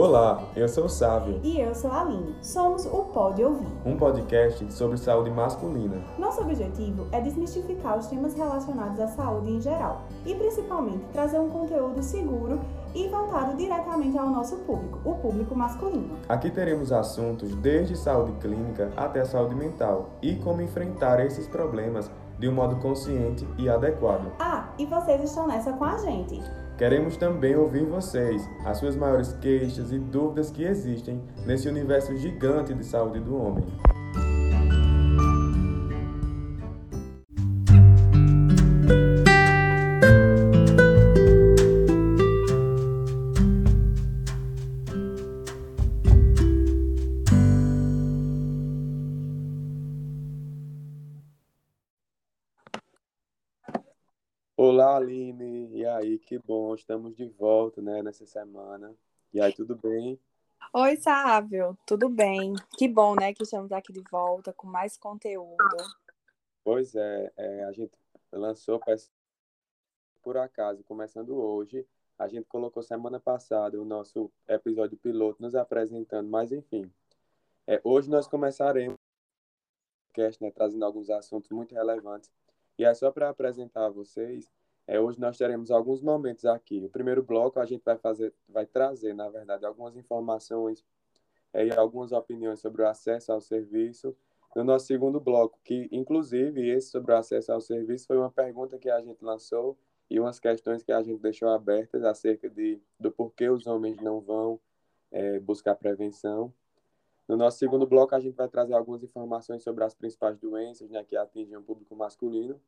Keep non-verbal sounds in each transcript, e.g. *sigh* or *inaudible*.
Olá, eu sou o Sávio. E eu sou a Aline. Somos o Pode Ouvir. Um podcast sobre saúde masculina. Nosso objetivo é desmistificar os temas relacionados à saúde em geral e principalmente trazer um conteúdo seguro e voltado diretamente ao nosso público, o público masculino. Aqui teremos assuntos desde saúde clínica até saúde mental e como enfrentar esses problemas de um modo consciente e adequado. Ah, e vocês estão nessa com a gente. Queremos também ouvir vocês, as suas maiores queixas e dúvidas que existem nesse universo gigante de saúde do homem. Que bom, estamos de volta, né, nessa semana. E aí, tudo bem? Oi, Sávio, tudo bem? Que bom, né, que estamos aqui de volta com mais conteúdo. Pois é, é a gente lançou por acaso, começando hoje. A gente colocou semana passada o nosso episódio piloto nos apresentando, mas enfim. É, hoje nós começaremos o podcast, né, trazendo alguns assuntos muito relevantes e é só para apresentar a vocês, é, hoje nós teremos alguns momentos aqui. O primeiro bloco a gente vai fazer, vai trazer, na verdade, algumas informações é, e algumas opiniões sobre o acesso ao serviço. No nosso segundo bloco, que inclusive esse sobre o acesso ao serviço foi uma pergunta que a gente lançou e umas questões que a gente deixou abertas acerca de, do porquê os homens não vão é, buscar prevenção. No nosso segundo bloco, a gente vai trazer algumas informações sobre as principais doenças né, que atingem o público masculino.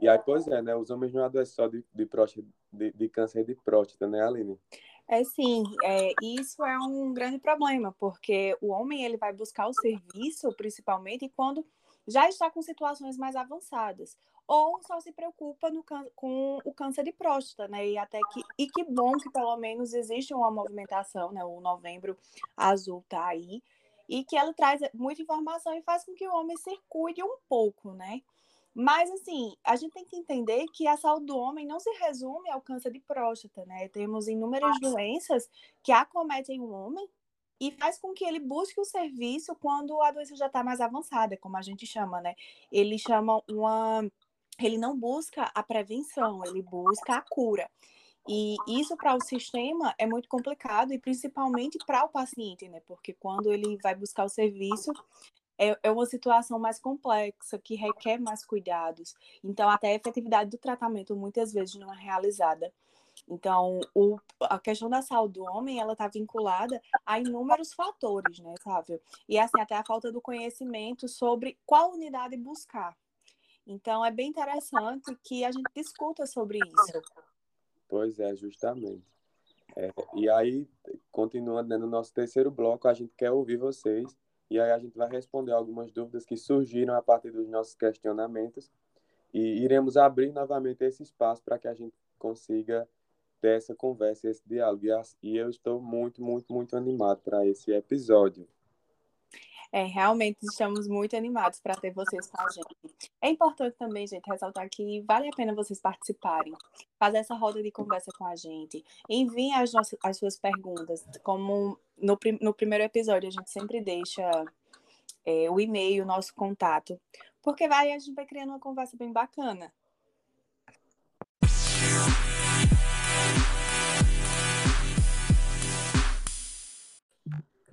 E aí, pois é, né? Os homens não adoecem só de, de, próstata, de, de câncer de próstata, né, Aline? É sim, é, isso é um grande problema, porque o homem ele vai buscar o serviço, principalmente, quando já está com situações mais avançadas ou só se preocupa no, com o câncer de próstata, né? E até que e que bom que pelo menos existe uma movimentação, né? O Novembro Azul tá aí e que ela traz muita informação e faz com que o homem se cuide um pouco, né? Mas assim, a gente tem que entender que a saúde do homem não se resume ao câncer de próstata, né? Temos inúmeras doenças que acometem o homem e faz com que ele busque o serviço quando a doença já está mais avançada, como a gente chama, né? Ele chama uma ele não busca a prevenção, ele busca a cura. E isso para o sistema é muito complicado e principalmente para o paciente, né? Porque quando ele vai buscar o serviço, é, é uma situação mais complexa, que requer mais cuidados. Então, até a efetividade do tratamento muitas vezes não é realizada. Então, o, a questão da saúde do homem, ela está vinculada a inúmeros fatores, né, Sávio? E assim, até a falta do conhecimento sobre qual unidade buscar. Então, é bem interessante que a gente discuta sobre isso. Pois é, justamente. É, e aí, continuando né, no nosso terceiro bloco, a gente quer ouvir vocês e aí a gente vai responder algumas dúvidas que surgiram a partir dos nossos questionamentos e iremos abrir novamente esse espaço para que a gente consiga ter essa conversa, esse diálogo. E eu estou muito, muito, muito animado para esse episódio. É, realmente estamos muito animados para ter vocês com a gente. É importante também, gente, ressaltar que vale a pena vocês participarem, fazer essa roda de conversa com a gente. Enviem as, nossas, as suas perguntas, como no, no primeiro episódio a gente sempre deixa é, o e-mail, o nosso contato, porque vai, a gente vai criando uma conversa bem bacana.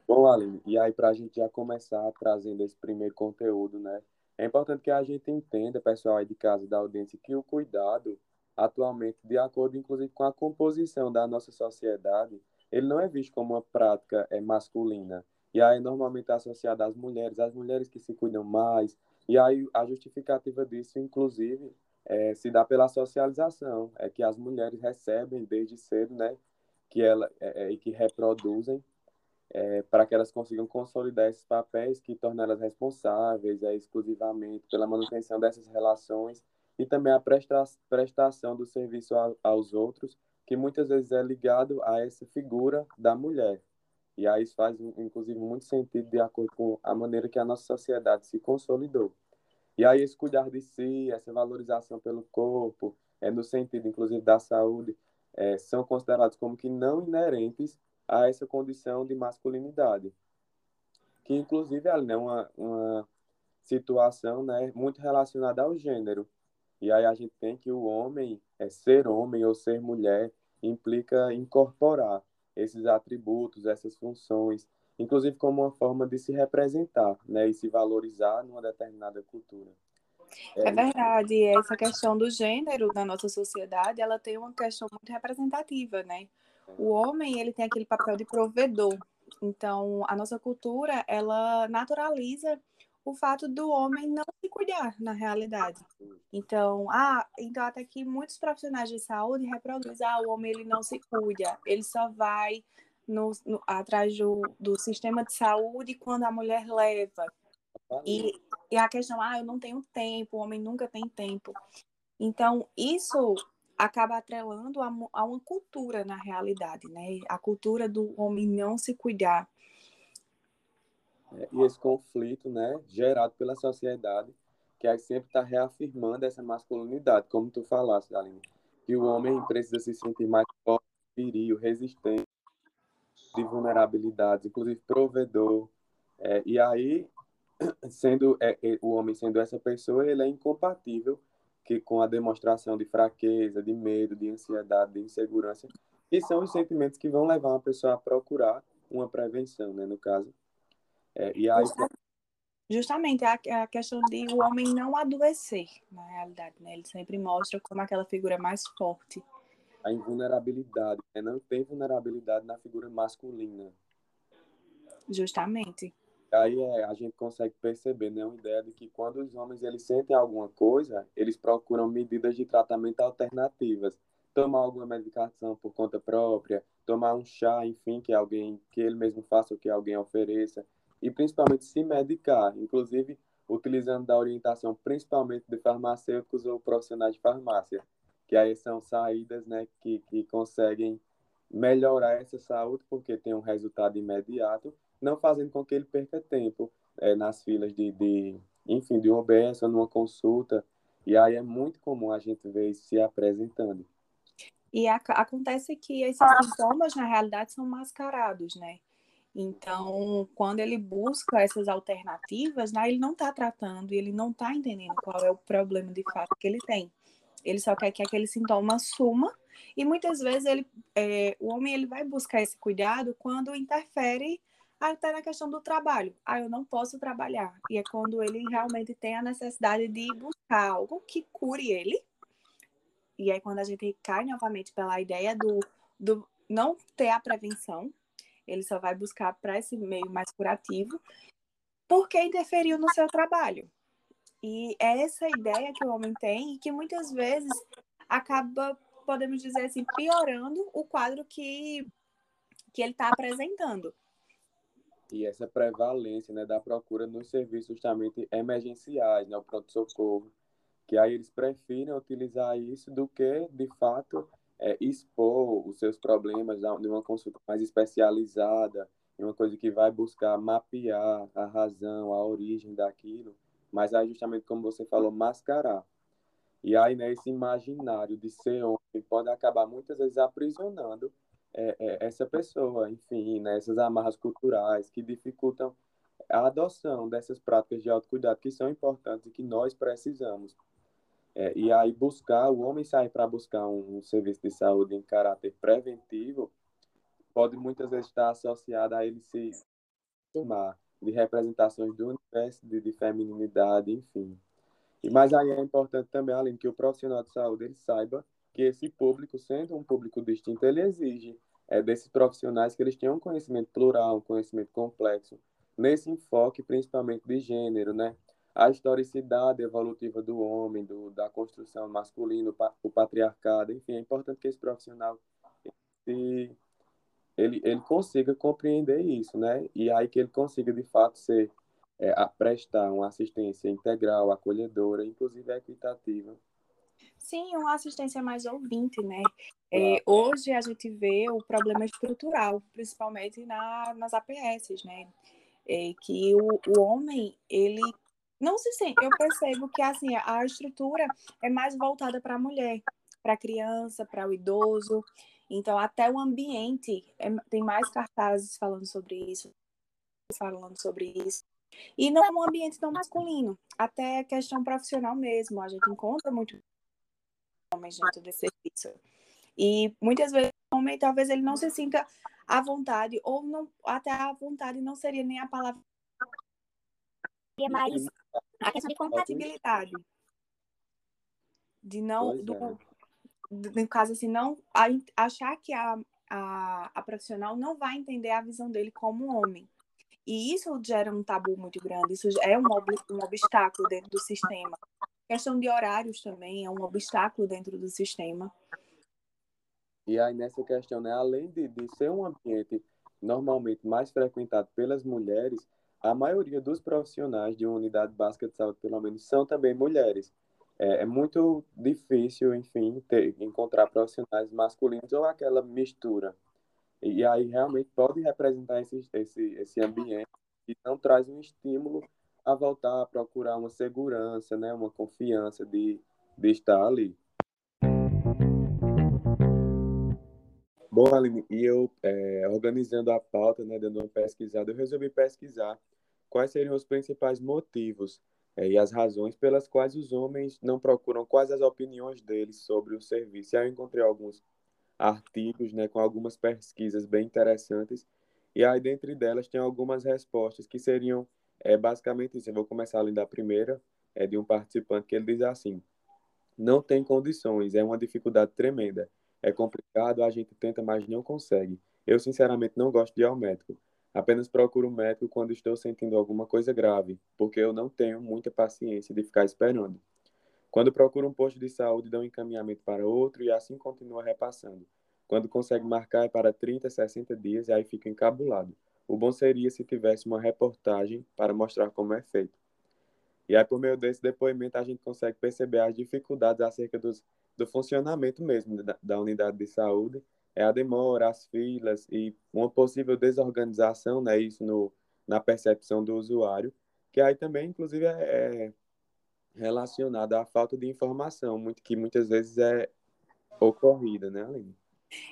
Bom, Aline, e aí para a gente já começar trazendo esse primeiro conteúdo, né? É importante que a gente entenda, pessoal aí de casa da audiência, que o cuidado, atualmente, de acordo inclusive com a composição da nossa sociedade, ele não é visto como uma prática é, masculina. E aí normalmente é associado às mulheres, às mulheres que se cuidam mais. E aí a justificativa disso, inclusive, é, se dá pela socialização, é que as mulheres recebem desde cedo, né? Que ela, é, e que reproduzem é, para que elas consigam consolidar esses papéis que tornam elas responsáveis é, exclusivamente pela manutenção dessas relações e também a presta prestação do serviço a, aos outros, que muitas vezes é ligado a essa figura da mulher. E aí isso faz, inclusive, muito sentido de acordo com a maneira que a nossa sociedade se consolidou. E aí esse cuidar de si, essa valorização pelo corpo, é no sentido, inclusive, da saúde, é, são considerados como que não inerentes a essa condição de masculinidade, que inclusive é uma, uma situação né, muito relacionada ao gênero. E aí a gente tem que o homem, é ser homem ou ser mulher, implica incorporar esses atributos, essas funções, inclusive como uma forma de se representar né, e se valorizar numa determinada cultura. É, é verdade, essa questão do gênero na nossa sociedade, ela tem uma questão muito representativa, né? O homem, ele tem aquele papel de provedor. Então, a nossa cultura, ela naturaliza o fato do homem não se cuidar na realidade. Então, ah, então até que muitos profissionais de saúde reproduzem, ah, o homem ele não se cuida, ele só vai no, no, atrás do, do sistema de saúde quando a mulher leva. E, e a questão, ah, eu não tenho tempo, o homem nunca tem tempo. Então, isso acaba atrelando a, a uma cultura na realidade, né? A cultura do homem não se cuidar. É, e esse conflito, né, gerado pela sociedade, que sempre está reafirmando essa masculinidade, como tu falaste, Aline, que o homem precisa se sentir mais forte, viril, resistente, de vulnerabilidades, inclusive provedor. É, e aí, *clears throat* sendo é, é, o homem sendo essa pessoa, ele é incompatível que com a demonstração de fraqueza, de medo, de ansiedade, de insegurança, que são os sentimentos que vão levar uma pessoa a procurar uma prevenção, né, no caso. É, e aí... Justamente a, a questão de o homem não adoecer, na realidade, né? Ele sempre mostra como aquela figura mais forte. A invulnerabilidade, né? Não tem vulnerabilidade na figura masculina. Justamente. Aí é, a gente consegue perceber, né, uma ideia de que quando os homens eles sentem alguma coisa, eles procuram medidas de tratamento alternativas, tomar alguma medicação por conta própria, tomar um chá, enfim, que alguém que ele mesmo faça ou que alguém ofereça, e principalmente se medicar, inclusive utilizando da orientação principalmente de farmacêuticos ou profissionais de farmácia, que aí são saídas, né, que, que conseguem melhorar essa saúde porque tem um resultado imediato, não fazendo com que ele perca tempo é, nas filas de, de, enfim, de um OBS ou numa consulta, e aí é muito comum a gente ver isso se apresentando. E a, acontece que esses sintomas, na realidade, são mascarados, né? Então, quando ele busca essas alternativas, né, ele não está tratando ele não está entendendo qual é o problema de fato que ele tem. Ele só quer que aquele sintoma suma e muitas vezes ele, é, o homem ele vai buscar esse cuidado quando interfere até na questão do trabalho. Ah, eu não posso trabalhar. E é quando ele realmente tem a necessidade de buscar algo que cure ele. E aí quando a gente cai novamente pela ideia do, do não ter a prevenção, ele só vai buscar para esse meio mais curativo, porque interferiu no seu trabalho. E é essa ideia que o homem tem e que muitas vezes acaba, podemos dizer assim, piorando o quadro que, que ele está apresentando. E essa prevalência né, da procura nos serviços justamente emergenciais, né, o pronto-socorro, que aí eles preferem utilizar isso do que, de fato, é, expor os seus problemas de uma consulta mais especializada, em uma coisa que vai buscar mapear a razão, a origem daquilo, mas aí justamente como você falou, mascarar. E aí, né, esse imaginário de ser homem pode acabar muitas vezes aprisionando é, é, essa pessoa, enfim, né, essas amarras culturais que dificultam a adoção dessas práticas de autocuidado que são importantes e que nós precisamos. É, e aí buscar, o homem sair para buscar um, um, serviço de saúde em caráter preventivo pode muitas vezes estar associado a ele se tomar de representações do universo, de, de feminilidade, enfim. E mas aí é importante também, além que o profissional de saúde ele saiba que esse público, sendo um público distinto, ele exige é, desses profissionais que eles tenham um conhecimento plural, um conhecimento complexo, nesse enfoque principalmente de gênero, né? a historicidade evolutiva do homem, do, da construção masculina, o patriarcado, enfim, é importante que esse profissional ele, ele, ele consiga compreender isso, né? E aí que ele consiga, de fato, ser, é, prestar uma assistência integral, acolhedora, inclusive equitativa. Sim, uma assistência mais ouvinte, né? É, hoje a gente vê o problema estrutural, principalmente na, nas APS, né? É, que o, o homem, ele não se sente. Eu percebo que assim a estrutura é mais voltada para a mulher, para a criança, para o idoso. Então, até o ambiente, é, tem mais cartazes falando sobre isso, falando sobre isso. E não é um ambiente tão masculino, até questão profissional mesmo. A gente encontra muito homens dentro desse serviço. E muitas vezes o homem talvez ele não se sinta à vontade, ou não, até à vontade não seria nem a palavra. Seria mais a questão de compatibilidade. De não. Do, é. no caso, assim, não achar que a, a, a profissional não vai entender a visão dele como homem. E isso gera um tabu muito grande, isso é um, um obstáculo dentro do sistema. Questão de horários também é um obstáculo dentro do sistema. E aí, nessa questão, né, além de, de ser um ambiente normalmente mais frequentado pelas mulheres, a maioria dos profissionais de uma unidade básica de saúde, pelo menos, são também mulheres. É, é muito difícil, enfim, ter, encontrar profissionais masculinos ou aquela mistura e aí realmente pode representar esse, esse, esse ambiente e não traz um estímulo a voltar a procurar uma segurança, né, uma confiança de, de estar ali. Bom, Aline, e eu, é, organizando a pauta, né, dando uma pesquisada, eu resolvi pesquisar quais seriam os principais motivos é, e as razões pelas quais os homens não procuram, quais as opiniões deles sobre o serviço. E aí eu encontrei alguns artigos, né, com algumas pesquisas bem interessantes. E aí, dentre delas, tem algumas respostas que seriam é, basicamente isso. Eu vou começar além da primeira, é de um participante que ele diz assim: não tem condições, é uma dificuldade tremenda. É complicado, a gente tenta, mas não consegue. Eu, sinceramente, não gosto de ir ao médico. Apenas procuro um médico quando estou sentindo alguma coisa grave, porque eu não tenho muita paciência de ficar esperando. Quando procura um posto de saúde, dá um encaminhamento para outro e assim continua repassando. Quando consegue marcar é para 30, 60 dias e aí fica encabulado. O bom seria se tivesse uma reportagem para mostrar como é feito. E aí, por meio desse depoimento, a gente consegue perceber as dificuldades acerca dos, do funcionamento mesmo da, da unidade de saúde, é a demora, as filas e uma possível desorganização, né, isso no, na percepção do usuário, que aí também, inclusive, é, é relacionada à falta de informação, muito, que muitas vezes é ocorrida, né, Aline?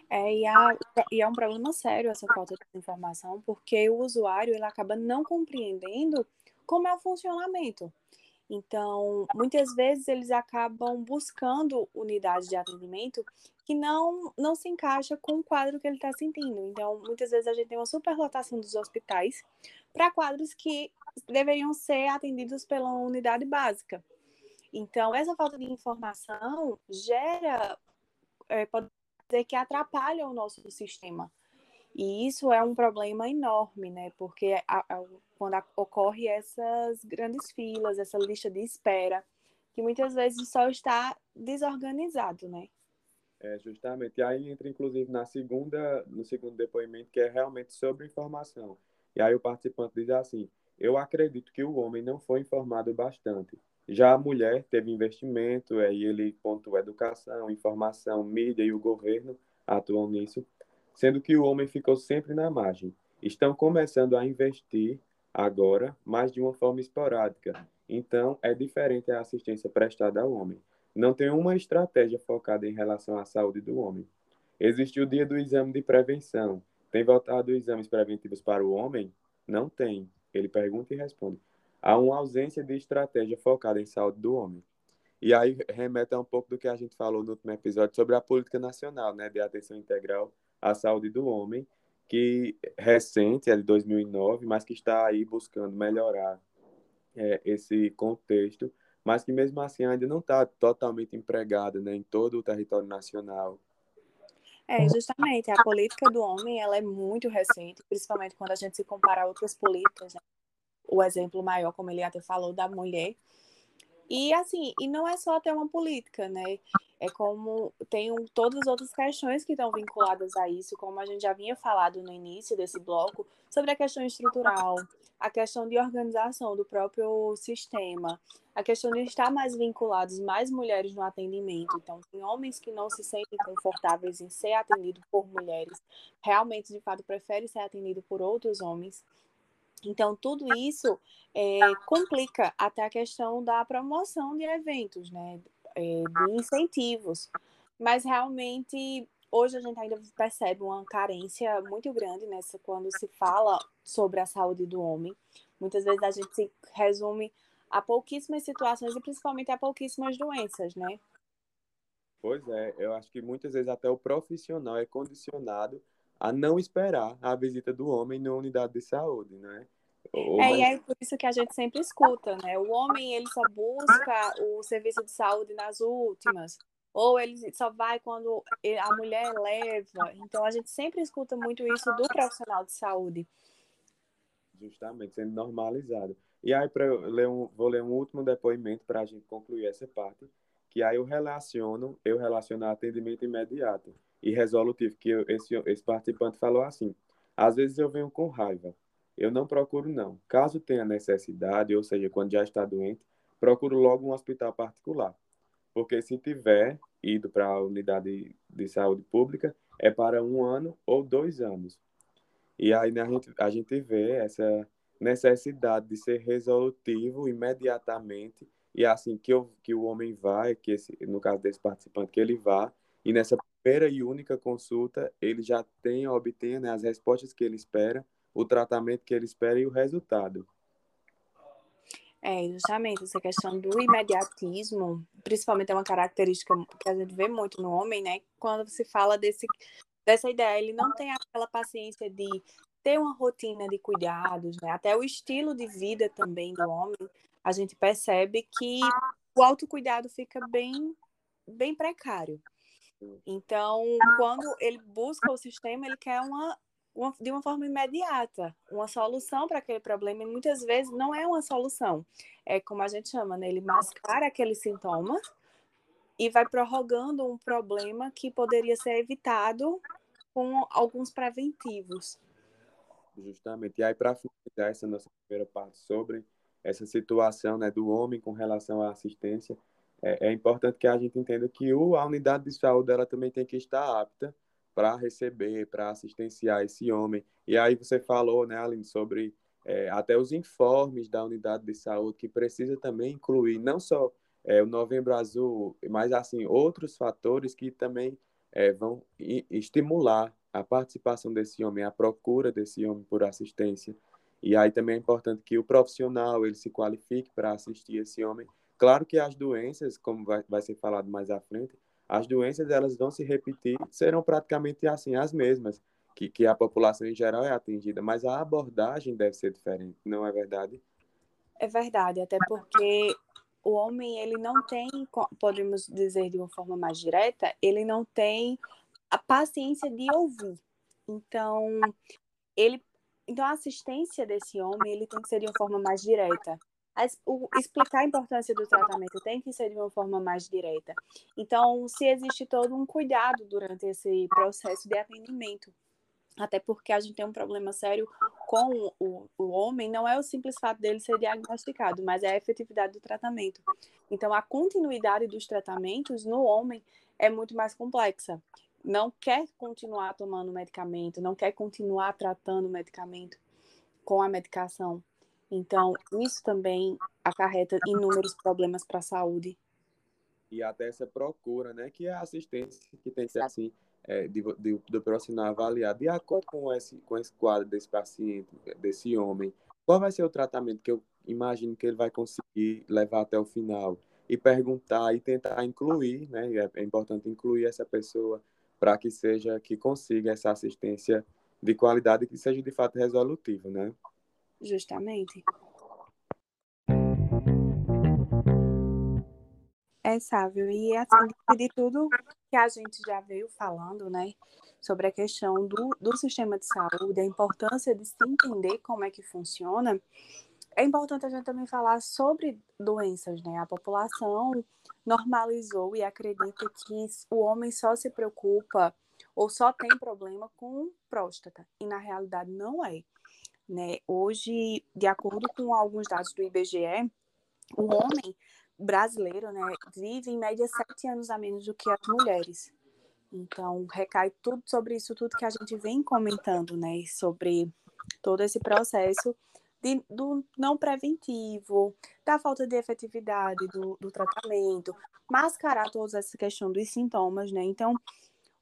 É, e, a, e é um problema sério essa falta de informação, porque o usuário ele acaba não compreendendo como é o funcionamento. Então, muitas vezes eles acabam buscando unidades de atendimento que não, não se encaixa com o quadro que ele está sentindo. Então, muitas vezes a gente tem uma superlotação dos hospitais para quadros que deveriam ser atendidos pela unidade básica. Então, essa falta de informação gera, é, pode dizer que atrapalha o nosso sistema. E isso é um problema enorme, né? Porque a, a, quando a, ocorre essas grandes filas, essa lista de espera, que muitas vezes só está desorganizado, né? É, justamente. E aí entra, inclusive, na segunda, no segundo depoimento, que é realmente sobre informação. E aí o participante diz assim, eu acredito que o homem não foi informado bastante. Já a mulher teve investimento, aí ele pontua educação, informação, mídia e o governo atuam nisso, sendo que o homem ficou sempre na margem. Estão começando a investir agora, mas de uma forma esporádica. Então, é diferente a assistência prestada ao homem. Não tem uma estratégia focada em relação à saúde do homem. Existe o dia do exame de prevenção. Tem voltado exames preventivos para o homem? Não tem. Ele pergunta e responde há uma ausência de estratégia focada em saúde do homem. E aí remete a um pouco do que a gente falou no último episódio sobre a política nacional, né, de atenção integral à saúde do homem, que recente, é de 2009, mas que está aí buscando melhorar é, esse contexto, mas que mesmo assim ainda não está totalmente empregada né, em todo o território nacional. É, justamente, a política do homem ela é muito recente, principalmente quando a gente se compara a outras políticas, né? O exemplo maior, como ele até falou, da mulher. E assim, e não é só ter uma política, né? É como tem um, todas as outras questões que estão vinculadas a isso, como a gente já vinha falado no início desse bloco, sobre a questão estrutural, a questão de organização do próprio sistema, a questão de estar mais vinculados mais mulheres no atendimento. Então, tem homens que não se sentem confortáveis em ser atendido por mulheres, realmente, de fato, preferem ser atendido por outros homens. Então, tudo isso é, complica até a questão da promoção de eventos, né? É, de incentivos. mas realmente hoje a gente ainda percebe uma carência muito grande nessa quando se fala sobre a saúde do homem. Muitas vezes a gente se resume a pouquíssimas situações e principalmente a pouquíssimas doenças, né? Pois é, eu acho que muitas vezes até o profissional é condicionado a não esperar a visita do homem na unidade de saúde, né? É, mas... e é por isso que a gente sempre escuta, né? O homem, ele só busca o serviço de saúde nas últimas, ou ele só vai quando a mulher leva. Então, a gente sempre escuta muito isso do profissional de saúde. Justamente, sendo normalizado. E aí, para ler um, vou ler um último depoimento para a gente concluir essa parte, que aí eu relaciono, eu relaciono atendimento imediato e resolutivo, que eu, esse, esse participante falou assim, às vezes eu venho com raiva, eu não procuro não. Caso tenha necessidade, ou seja, quando já está doente, procuro logo um hospital particular. Porque se tiver ido para a unidade de saúde pública, é para um ano ou dois anos. E aí né, a, gente, a gente vê essa necessidade de ser resolutivo imediatamente e assim que, eu, que o homem vai, que esse, no caso desse participante, que ele vá, e nessa primeira e única consulta, ele já tem, obtém né, as respostas que ele espera, o tratamento que ele espera e o resultado. É, justamente, essa questão do imediatismo, principalmente é uma característica que a gente vê muito no homem, né? Quando se fala desse, dessa ideia, ele não tem aquela paciência de ter uma rotina de cuidados, né? Até o estilo de vida também do homem, a gente percebe que o autocuidado fica bem, bem precário. Então, quando ele busca o sistema, ele quer uma uma, de uma forma imediata, uma solução para aquele problema, e muitas vezes não é uma solução. É como a gente chama, né? Ele mascara aquele sintoma e vai prorrogando um problema que poderia ser evitado com alguns preventivos. Justamente. E aí, para finalizar essa nossa primeira parte sobre essa situação né, do homem com relação à assistência, é, é importante que a gente entenda que o, a unidade de saúde ela também tem que estar apta para receber, para assistenciar esse homem. E aí você falou, né, Aline, sobre é, até os informes da unidade de saúde, que precisa também incluir não só é, o Novembro Azul, mas assim outros fatores que também é, vão estimular a participação desse homem, a procura desse homem por assistência. E aí também é importante que o profissional ele se qualifique para assistir esse homem. Claro que as doenças, como vai, vai ser falado mais à frente, as doenças elas vão se repetir, serão praticamente assim as mesmas, que, que a população em geral é atingida, mas a abordagem deve ser diferente, não é verdade? É verdade, até porque o homem ele não tem, podemos dizer de uma forma mais direta, ele não tem a paciência de ouvir. Então, ele então a assistência desse homem, ele tem que ser de uma forma mais direta explicar a importância do tratamento tem que ser de uma forma mais direta. Então, se existe todo um cuidado durante esse processo de atendimento, até porque a gente tem um problema sério com o, o homem, não é o simples fato dele ser diagnosticado, mas é a efetividade do tratamento. Então, a continuidade dos tratamentos no homem é muito mais complexa. Não quer continuar tomando medicamento, não quer continuar tratando o medicamento com a medicação. Então, isso também acarreta inúmeros problemas para a saúde. E até essa procura, né, que é a assistência que tem que ser assim, é, de, de, do profissional avaliar de acordo com esse, com esse quadro desse paciente, desse homem, qual vai ser o tratamento que eu imagino que ele vai conseguir levar até o final e perguntar e tentar incluir, né, é importante incluir essa pessoa para que seja que consiga essa assistência de qualidade que seja de fato resolutiva, né? Justamente. É, Sávio, e assim, de tudo que a gente já veio falando, né, sobre a questão do, do sistema de saúde, a importância de se entender como é que funciona, é importante a gente também falar sobre doenças, né? A população normalizou e acredita que o homem só se preocupa ou só tem problema com próstata, e na realidade não é. Né? Hoje, de acordo com alguns dados do IBGE, o homem brasileiro né, vive em média sete anos a menos do que as mulheres. Então, recai tudo sobre isso, tudo que a gente vem comentando, né? Sobre todo esse processo de, do não preventivo, da falta de efetividade do, do tratamento, mascarar toda essa questão dos sintomas, né? Então,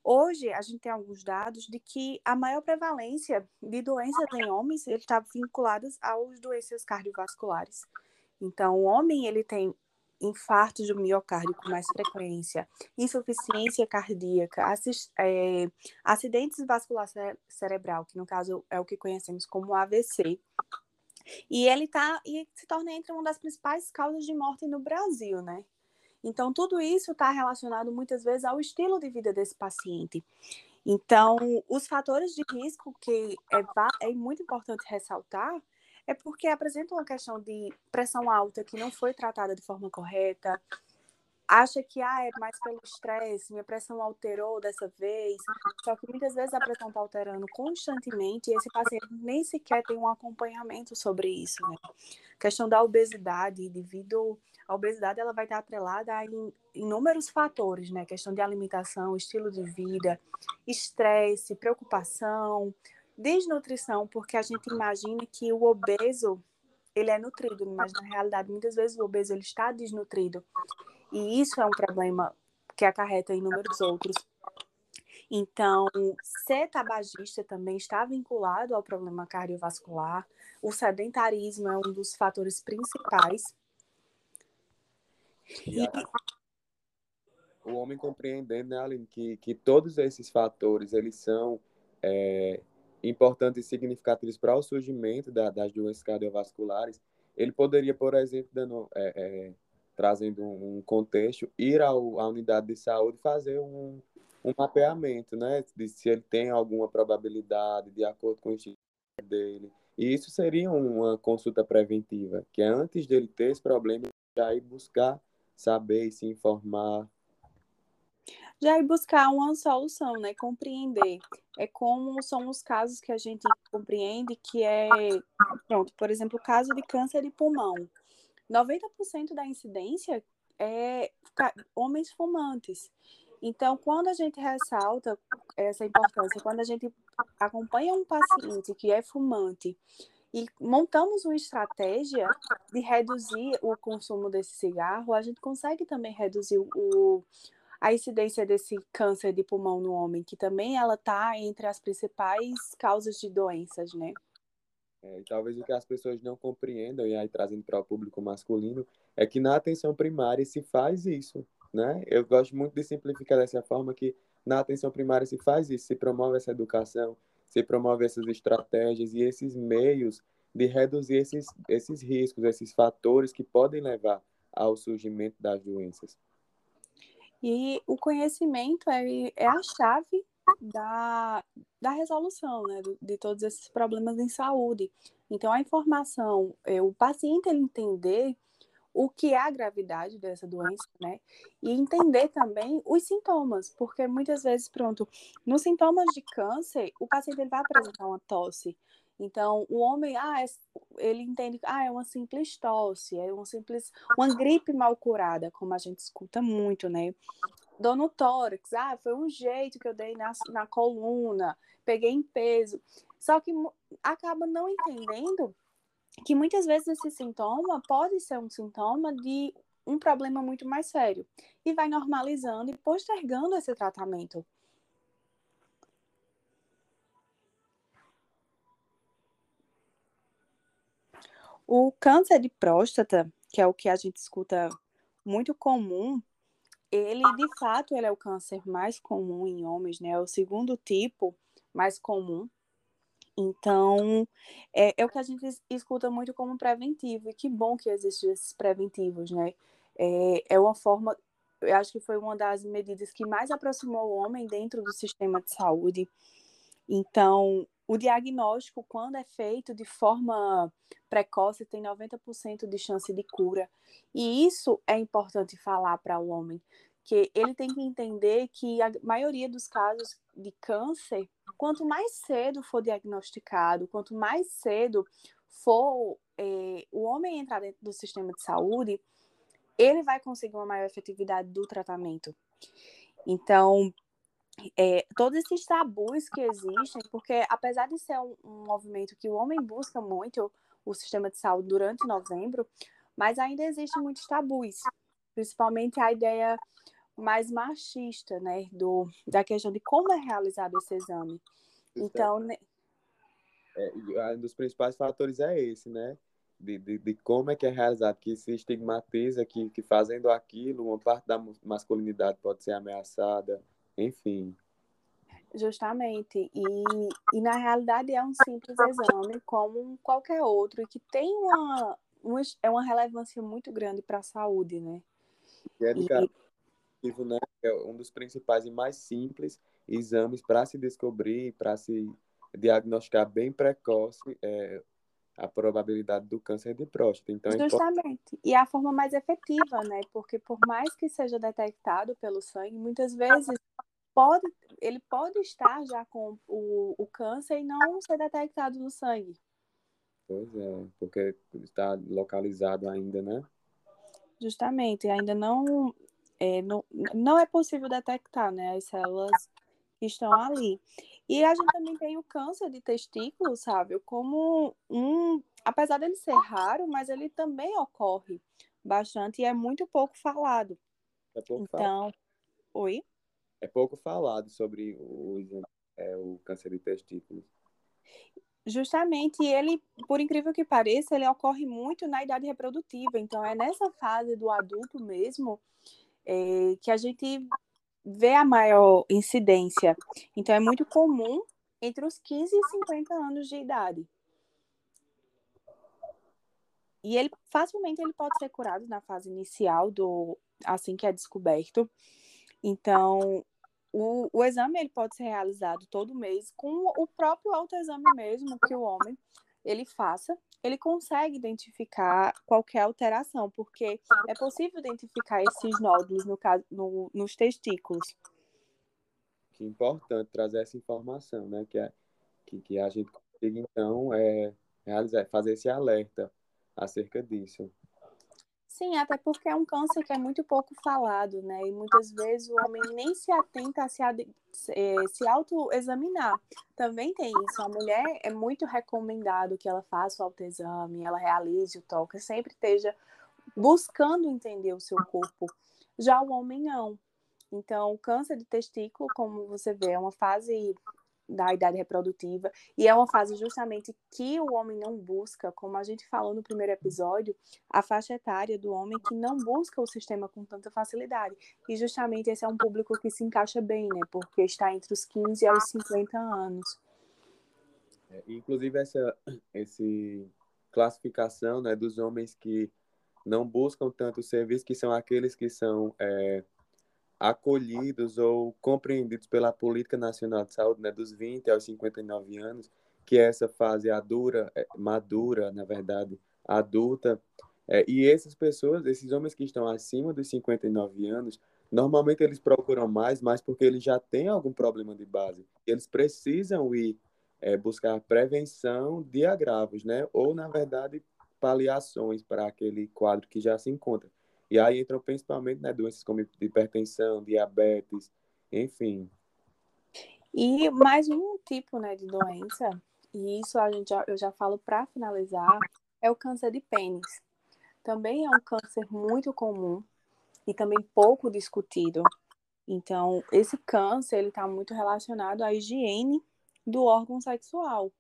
hoje a gente tem alguns dados de que a maior prevalência de doenças em homens está vinculadas às doenças cardiovasculares. Então, o homem ele tem infartos do miocárdio com mais frequência, insuficiência cardíaca, é, acidentes vascular cerebral, que no caso é o que conhecemos como AVC. E ele tá e se torna entre uma das principais causas de morte no Brasil, né? Então, tudo isso está relacionado muitas vezes ao estilo de vida desse paciente. Então, os fatores de risco que é, é muito importante ressaltar é porque apresenta uma questão de pressão alta que não foi tratada de forma correta, acha que ah, é mais pelo estresse, minha pressão alterou dessa vez, só que muitas vezes a pressão está alterando constantemente e esse paciente nem sequer tem um acompanhamento sobre isso. Né? A questão da obesidade, devido à obesidade, ela vai estar atrelada a inúmeros fatores, né? Questão de alimentação, estilo de vida, estresse, preocupação, Desnutrição, porque a gente imagina que o obeso ele é nutrido, mas na realidade muitas vezes o obeso ele está desnutrido. E isso é um problema que acarreta inúmeros outros. Então, ser tabagista também está vinculado ao problema cardiovascular. O sedentarismo é um dos fatores principais. E... O homem compreendendo, né, Aline, que, que todos esses fatores, eles são é, importantes e significativos para o surgimento da, das doenças cardiovasculares, ele poderia, por exemplo, dando, é, é, trazendo um contexto, ir ao, à unidade de saúde fazer um, um mapeamento, né, de se ele tem alguma probabilidade de acordo com o estilo dele. E isso seria uma consulta preventiva, que é antes dele ter esse problema, já ir buscar saber se informar já ir buscar uma solução, né? Compreender. É como são os casos que a gente compreende que é, pronto, por exemplo, o caso de câncer de pulmão. 90% da incidência é homens fumantes. Então, quando a gente ressalta essa importância, quando a gente acompanha um paciente que é fumante e montamos uma estratégia de reduzir o consumo desse cigarro, a gente consegue também reduzir o, a incidência desse câncer de pulmão no homem, que também ela está entre as principais causas de doenças, né? É, e talvez o que as pessoas não compreendam, e aí trazendo para o público masculino, é que na atenção primária se faz isso, né? Eu gosto muito de simplificar dessa forma que na atenção primária se faz isso, se promove essa educação, se promove essas estratégias e esses meios de reduzir esses, esses riscos, esses fatores que podem levar ao surgimento das doenças. E o conhecimento é, é a chave da, da resolução né, de todos esses problemas em saúde. Então, a informação, é, o paciente ele entender o que é a gravidade dessa doença, né? E entender também os sintomas, porque muitas vezes, pronto, nos sintomas de câncer, o paciente vai apresentar uma tosse. Então, o homem, ah, é, ele entende que ah, é uma simples tosse, é uma simples, uma gripe mal curada, como a gente escuta muito, né? Dor no tórax, ah, foi um jeito que eu dei na, na coluna, peguei em peso. Só que acaba não entendendo que muitas vezes esse sintoma pode ser um sintoma de um problema muito mais sério e vai normalizando e postergando esse tratamento. O câncer de próstata, que é o que a gente escuta muito comum, ele de fato ele é o câncer mais comum em homens, né? É o segundo tipo mais comum. Então, é, é, o que a gente escuta muito como preventivo, e que bom que existem esses preventivos, né? É, é uma forma, eu acho que foi uma das medidas que mais aproximou o homem dentro do sistema de saúde. Então, o diagnóstico, quando é feito de forma precoce, tem 90% de chance de cura. E isso é importante falar para o homem, que ele tem que entender que a maioria dos casos de câncer, quanto mais cedo for diagnosticado, quanto mais cedo for é, o homem entrar dentro do sistema de saúde, ele vai conseguir uma maior efetividade do tratamento. Então, é, todos esses tabus que existem, porque apesar de ser um, um, movimento que o homem busca muito, o sistema de saúde durante novembro, mas ainda existem muitos tabus, principalmente a ideia mais machista, né, do, da questão de como é realizado esse exame. Então, né... é, um dos principais fatores é esse, né? De, de, de, como é que é realizado, que se estigmatiza que, que fazendo aquilo, uma parte da masculinidade pode ser ameaçada, enfim. Justamente. E, e na realidade é um simples exame, como qualquer outro, e que tem uma, uma, é uma relevância muito grande para a saúde, né? E é, de e... né? é um dos principais e mais simples exames para se descobrir, para se diagnosticar bem precoce é, a probabilidade do câncer de próstata. Então, é Justamente. E a forma mais efetiva, né? Porque por mais que seja detectado pelo sangue, muitas vezes pode, ele pode estar já com o, o câncer e não ser detectado no sangue. Pois é, porque está localizado ainda, né? Justamente, ainda não é, não, não é possível detectar, né, as células que estão ali. E a gente também tem o câncer de testículo, sabe, como um, apesar dele ser raro, mas ele também ocorre bastante e é muito pouco falado. É pouco então, falado. oi? É pouco falado sobre o, é, o câncer de testículos. Justamente, ele, por incrível que pareça, ele ocorre muito na idade reprodutiva. Então, é nessa fase do adulto mesmo é, que a gente vê a maior incidência. Então, é muito comum entre os 15 e 50 anos de idade. E ele facilmente ele pode ser curado na fase inicial do assim que é descoberto. Então, o, o exame ele pode ser realizado todo mês com o próprio autoexame mesmo que o homem ele faça, ele consegue identificar qualquer alteração, porque é possível identificar esses nódulos no caso, no, nos testículos. Que importante trazer essa informação, né? Que, é, que, que a gente consiga, então, é, realizar, fazer esse alerta acerca disso. Sim, até porque é um câncer que é muito pouco falado, né? E muitas vezes o homem nem se atenta a se, é, se autoexaminar. Também tem isso. A mulher é muito recomendado que ela faça o autoexame, ela realize o toque, sempre esteja buscando entender o seu corpo. Já o homem não. Então, o câncer de testículo, como você vê, é uma fase da idade reprodutiva, e é uma fase justamente que o homem não busca, como a gente falou no primeiro episódio, a faixa etária do homem que não busca o sistema com tanta facilidade. E justamente esse é um público que se encaixa bem, né? Porque está entre os 15 e os 50 anos. É, inclusive essa esse classificação, né, dos homens que não buscam tanto o serviço, que são aqueles que são é, acolhidos ou compreendidos pela Política Nacional de Saúde, né, dos 20 aos 59 anos, que é essa fase adura, é, madura, na verdade, adulta. É, e essas pessoas, esses homens que estão acima dos 59 anos, normalmente eles procuram mais, mais porque eles já têm algum problema de base. Eles precisam ir é, buscar prevenção de agravos, né? Ou, na verdade, paliações para aquele quadro que já se encontra. E aí entram principalmente né, doenças como hipertensão, diabetes, enfim. E mais um tipo né, de doença, e isso a gente já, eu já falo para finalizar, é o câncer de pênis. Também é um câncer muito comum e também pouco discutido. Então, esse câncer ele está muito relacionado à higiene do órgão sexual.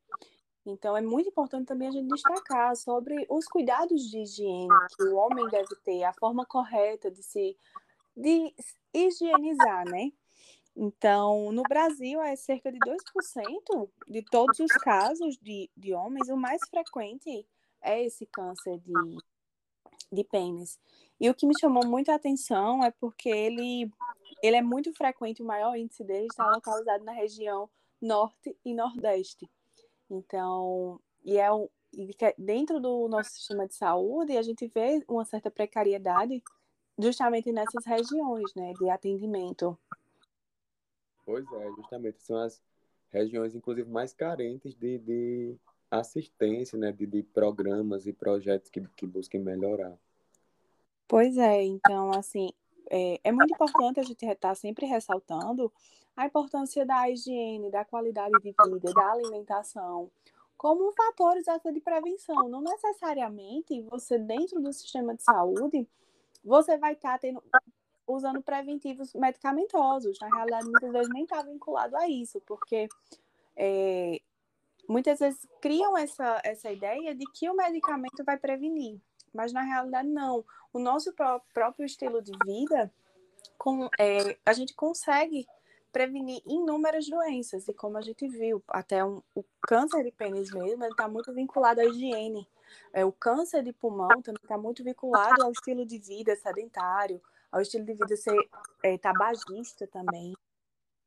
Então, é muito importante também a gente destacar sobre os cuidados de higiene que o homem deve ter, a forma correta de se de higienizar, né? Então, no Brasil, é cerca de 2% de todos os casos de, de homens, o mais frequente é esse câncer de, de pênis. E o que me chamou muito atenção é porque ele, ele é muito frequente, o maior índice dele está localizado na região norte e nordeste. Então, e é um, dentro do nosso sistema de saúde, a gente vê uma certa precariedade justamente nessas regiões, né, de atendimento. Pois é, justamente são as regiões, inclusive, mais carentes de, de assistência, né, de, de programas e projetos que, que busquem melhorar. Pois é, então, assim, é, é muito importante a gente estar sempre ressaltando a importância da higiene, da qualidade de vida, da alimentação, como fatores até de prevenção. Não necessariamente você, dentro do sistema de saúde, você vai estar tá tendo, usando preventivos medicamentosos. Na realidade, muitas vezes nem está vinculado a isso, porque é, muitas vezes criam essa, essa ideia de que o medicamento vai prevenir, mas na realidade não. O nosso pró próprio estilo de vida, com, é, a gente consegue prevenir inúmeras doenças, e como a gente viu, até um, o câncer de pênis mesmo, está muito vinculado à higiene. É, o câncer de pulmão também está muito vinculado ao estilo de vida sedentário, ao estilo de vida ser é, tabagista também.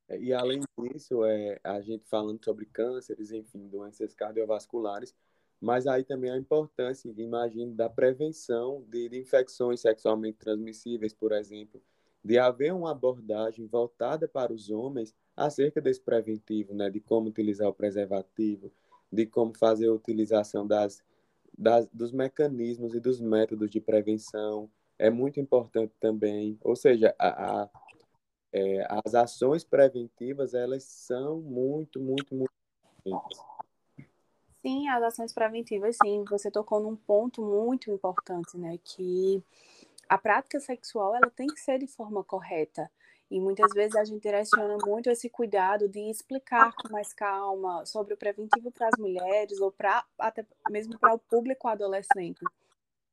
É, e além disso, é, a gente falando sobre cânceres, enfim, doenças cardiovasculares, mas aí também a importância, imagino, da prevenção de, de infecções sexualmente transmissíveis, por exemplo, de haver uma abordagem voltada para os homens acerca desse preventivo, né, de como utilizar o preservativo, de como fazer a utilização das, das, dos mecanismos e dos métodos de prevenção, é muito importante também. Ou seja, a, a é, as ações preventivas, elas são muito, muito, muito importantes. Sim, as ações preventivas, sim. Você tocou num ponto muito importante, né? Que a prática sexual, ela tem que ser de forma correta. E muitas vezes a gente direciona muito esse cuidado de explicar com mais calma sobre o preventivo para as mulheres ou para até mesmo para o público adolescente.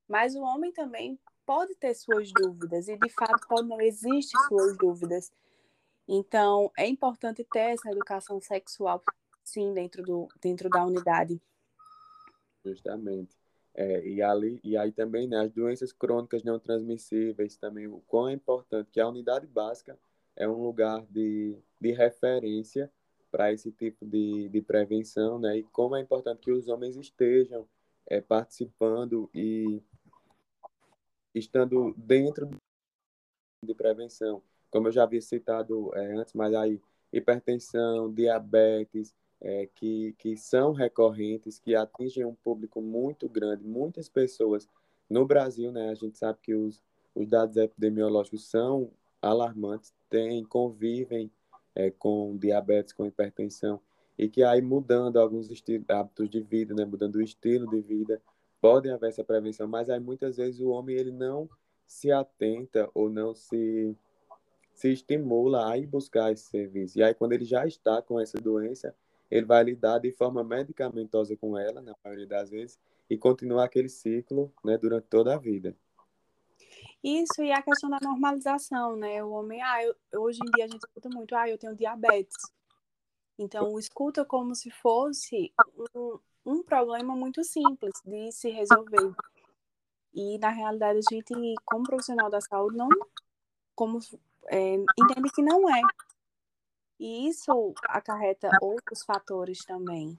Mas o homem também pode ter suas dúvidas e de fato pode não existir suas dúvidas. Então, é importante ter essa educação sexual, sim, dentro, do, dentro da unidade. Justamente. É, e, ali, e aí também, né, as doenças crônicas não transmissíveis, também o quão é importante que a unidade básica é um lugar de, de referência para esse tipo de, de prevenção, né, e como é importante que os homens estejam é, participando e estando dentro de prevenção. Como eu já havia citado é, antes, mas aí hipertensão, diabetes, é, que, que são recorrentes, que atingem um público muito grande, muitas pessoas no Brasil, né? A gente sabe que os, os dados epidemiológicos são alarmantes, tem, convivem é, com diabetes, com hipertensão, e que aí mudando alguns hábitos de vida, né? Mudando o estilo de vida, podem haver essa prevenção, mas aí muitas vezes o homem ele não se atenta ou não se se estimula a ir buscar esse serviço. E aí quando ele já está com essa doença, ele vai lidar de forma medicamentosa com ela, na maioria das vezes, e continuar aquele ciclo, né, durante toda a vida. Isso, e a questão da normalização, né? O homem, ah, eu, hoje em dia a gente escuta muito, ah, eu tenho diabetes. Então, escuta como se fosse um, um problema muito simples de se resolver. E, na realidade, a gente, como profissional da saúde, não como, é, entende que não é. E isso acarreta outros fatores também.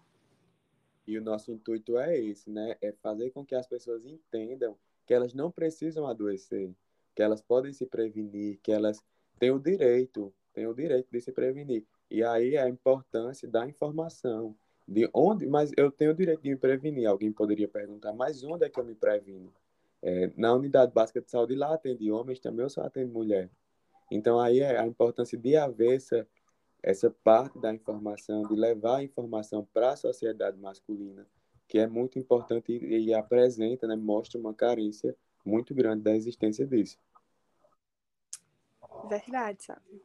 E o nosso intuito é esse, né? É fazer com que as pessoas entendam que elas não precisam adoecer, que elas podem se prevenir, que elas têm o direito, têm o direito de se prevenir. E aí é a importância da informação, de onde, mas eu tenho o direito de me prevenir. Alguém poderia perguntar, mas onde é que eu me previno? É, na unidade básica de saúde lá atende homens também ou só atende mulher? Então aí é a importância de haver essa, essa parte da informação, de levar a informação para a sociedade masculina, que é muito importante e, e apresenta, né, mostra uma carência muito grande da existência disso. Verdade, sabe?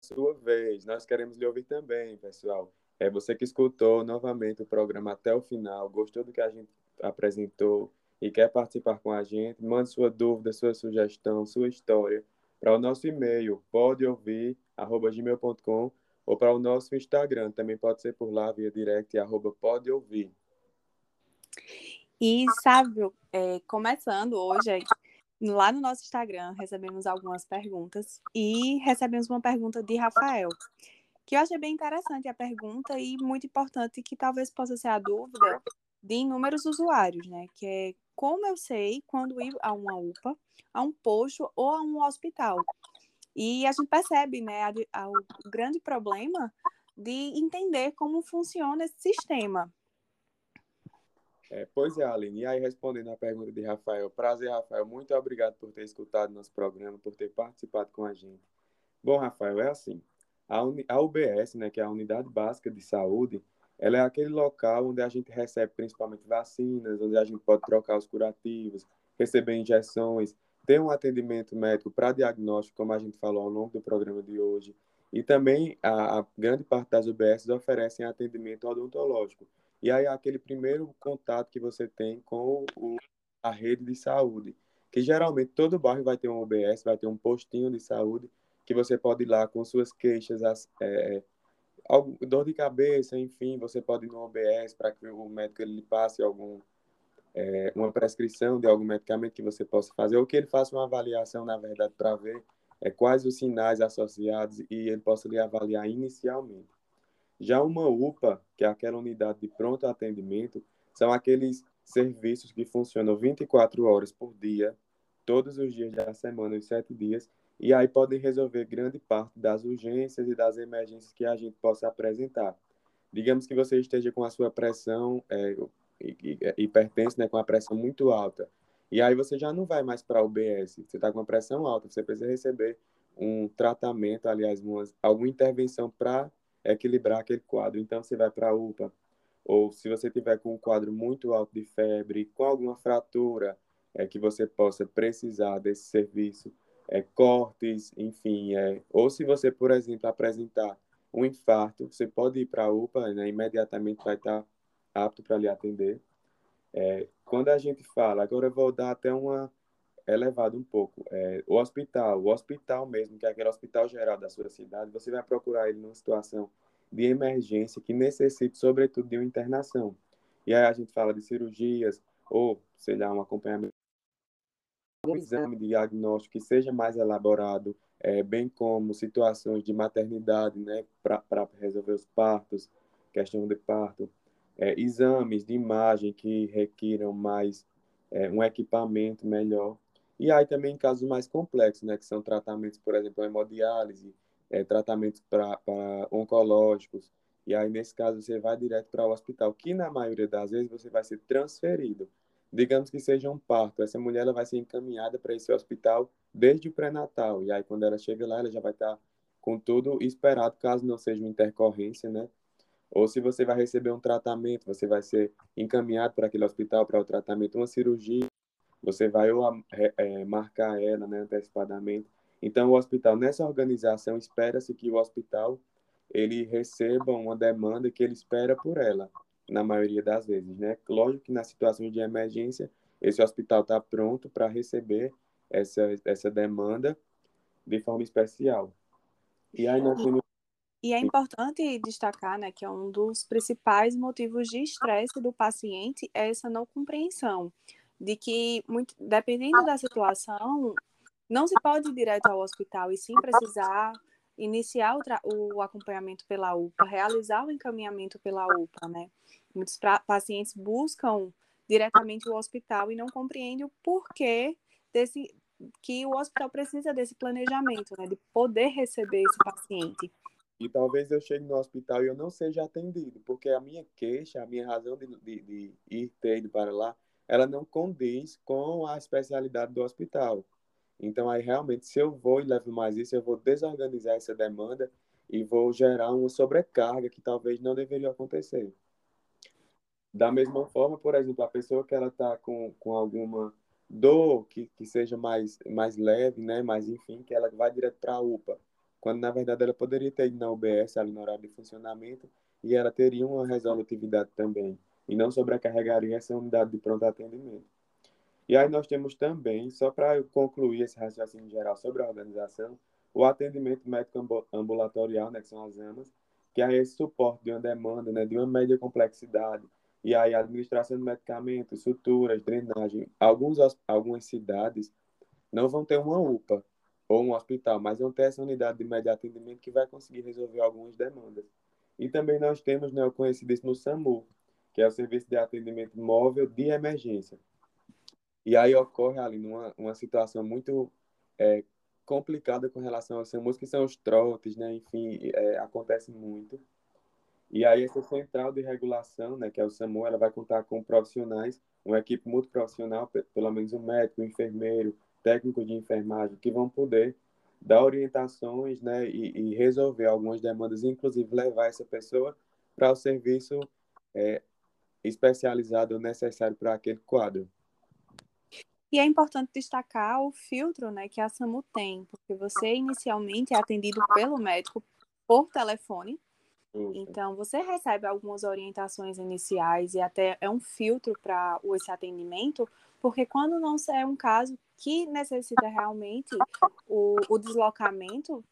sua vez. Nós queremos lhe ouvir também, pessoal. É você que escutou novamente o programa até o final, gostou do que a gente apresentou e quer participar com a gente, mande sua dúvida, sua sugestão, sua história para o nosso e-mail, podeouvir@gmail.com ou para o nosso Instagram, também pode ser por lá via direct arroba podeouvir. E sabe, é, começando hoje lá no nosso Instagram recebemos algumas perguntas e recebemos uma pergunta de Rafael, que eu achei bem interessante a pergunta e muito importante que talvez possa ser a dúvida de inúmeros usuários, né? Que é como eu sei quando ir a uma UPA, a um posto ou a um hospital. E a gente percebe, né, a, a, o grande problema de entender como funciona esse sistema. É, pois é, Aline. E aí, respondendo à pergunta de Rafael, prazer, Rafael. Muito obrigado por ter escutado nosso programa, por ter participado com a gente. Bom, Rafael, é assim. A, a UBS, né, que é a Unidade Básica de Saúde, ela é aquele local onde a gente recebe principalmente vacinas, onde a gente pode trocar os curativos, receber injeções, ter um atendimento médico para diagnóstico, como a gente falou ao longo do programa de hoje. E também a, a grande parte das UBS oferecem atendimento odontológico. E aí aquele primeiro contato que você tem com o, a rede de saúde, que geralmente todo bairro vai ter um UBS, vai ter um postinho de saúde, que você pode ir lá com suas queixas, as, é, dor de cabeça, enfim, você pode ir no OBS para que o médico ele lhe passe algum é, uma prescrição de algum medicamento que você possa fazer, ou que ele faça uma avaliação, na verdade, para ver é, quais os sinais associados e ele possa lhe avaliar inicialmente. Já uma UPA, que é aquela unidade de pronto atendimento, são aqueles serviços que funcionam 24 horas por dia, todos os dias da semana, os sete dias, e aí podem resolver grande parte das urgências e das emergências que a gente possa apresentar. Digamos que você esteja com a sua pressão é, hipertenso, né, com a pressão muito alta, e aí você já não vai mais para a UBS, você está com uma pressão alta, você precisa receber um tratamento, aliás, uma, alguma intervenção para equilibrar aquele quadro. Então você vai para a UPA. Ou se você tiver com um quadro muito alto de febre, com alguma fratura, é que você possa precisar desse serviço, é, cortes, enfim. É, ou se você, por exemplo, apresentar um infarto, você pode ir para a UPA, né, imediatamente vai estar apto para lhe atender. É, quando a gente fala, agora eu vou dar até uma elevada um pouco, é, o hospital, o hospital mesmo, que é aquele hospital geral da sua cidade, você vai procurar ele numa situação de emergência que necessite, sobretudo, de uma internação. E aí a gente fala de cirurgias, ou, sei lá, um acompanhamento, um exame de diagnóstico que seja mais elaborado, é, bem como situações de maternidade, né, para resolver os partos, questão de parto, é, exames de imagem que requiram mais é, um equipamento melhor. E aí também casos mais complexos, né, que são tratamentos, por exemplo, hemodiálise, é, tratamentos para oncológicos. E aí, nesse caso, você vai direto para o hospital, que na maioria das vezes você vai ser transferido. Digamos que seja um parto, essa mulher ela vai ser encaminhada para esse hospital desde o pré-natal. E aí, quando ela chega lá, ela já vai estar tá com tudo esperado, caso não seja uma intercorrência, né? Ou se você vai receber um tratamento, você vai ser encaminhado para aquele hospital para o tratamento, uma cirurgia, você vai ou é, marcar ela né, antecipadamente. Então, o hospital, nessa organização, espera-se que o hospital ele receba uma demanda que ele espera por ela, na maioria das vezes, né? Lógico que na situação de emergência, esse hospital está pronto para receber essa, essa demanda de forma especial. E aí nós temos e é importante destacar né, que é um dos principais motivos de estresse do paciente é essa não compreensão, de que, muito, dependendo da situação, não se pode ir direto ao hospital e sim precisar iniciar o, o acompanhamento pela UPA, realizar o encaminhamento pela UPA, né? Muitos pacientes buscam diretamente o hospital e não compreendem o porquê desse que o hospital precisa desse planejamento, né, de poder receber esse paciente. E talvez eu chegue no hospital e eu não seja atendido, porque a minha queixa, a minha razão de, de, de ir ter ido para lá, ela não condiz com a especialidade do hospital. Então, aí realmente, se eu vou e levo mais isso, eu vou desorganizar essa demanda e vou gerar uma sobrecarga que talvez não deveria acontecer. Da mesma forma, por exemplo, a pessoa que ela está com, com alguma dor que, que seja mais, mais leve, né? Mas, enfim, que ela vai direto para a UPA quando na verdade ela poderia ter ido na UBS ali no horário de funcionamento e ela teria uma resolutividade também e não sobrecarregaria essa unidade de pronto atendimento. E aí nós temos também, só para concluir esse raciocínio geral sobre a organização, o atendimento médico ambulatorial, né, que são as AMAs, que é esse suporte de uma demanda, né, de uma média complexidade, e aí a administração de medicamentos, suturas, drenagem. Alguns, algumas cidades não vão ter uma UPA, ou um hospital, mas não ter essa unidade de médio atendimento que vai conseguir resolver algumas demandas. E também nós temos né, o conhecidíssimo SAMU, que é o Serviço de Atendimento Móvel de Emergência. E aí ocorre ali numa uma situação muito é, complicada com relação ao SAMU, que são os trotes, né? enfim, é, acontece muito. E aí essa central de regulação, né, que é o SAMU, ela vai contar com profissionais, uma equipe multiprofissional, pelo menos um médico, um enfermeiro, técnicos de enfermagem que vão poder dar orientações né, e, e resolver algumas demandas, inclusive levar essa pessoa para o serviço é, especializado necessário para aquele quadro. E é importante destacar o filtro né, que a SAMU tem, porque você inicialmente é atendido pelo médico por telefone. Então, você recebe algumas orientações iniciais e até é um filtro para esse atendimento, porque quando não é um caso que necessita realmente o, o deslocamento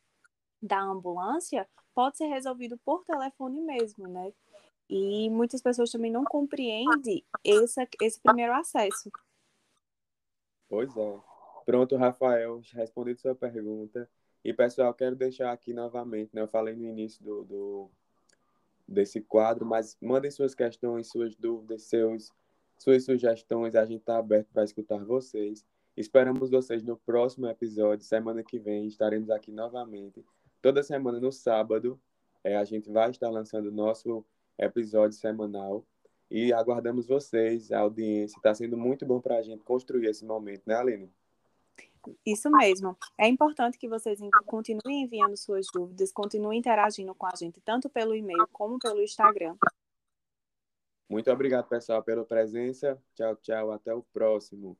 da ambulância, pode ser resolvido por telefone mesmo, né? E muitas pessoas também não compreendem esse, esse primeiro acesso. Pois é. Pronto, Rafael, respondido sua pergunta. E, pessoal, quero deixar aqui novamente, né? Eu falei no início do, do desse quadro, mas mandem suas questões, suas dúvidas, seus, suas sugestões. A gente está aberto para escutar vocês. Esperamos vocês no próximo episódio. Semana que vem estaremos aqui novamente. Toda semana no sábado, é, a gente vai estar lançando o nosso episódio semanal. E aguardamos vocês, a audiência. Está sendo muito bom para a gente construir esse momento, né, Aline? Isso mesmo. É importante que vocês continuem enviando suas dúvidas, continuem interagindo com a gente, tanto pelo e-mail como pelo Instagram. Muito obrigado, pessoal, pela presença. Tchau, tchau. Até o próximo.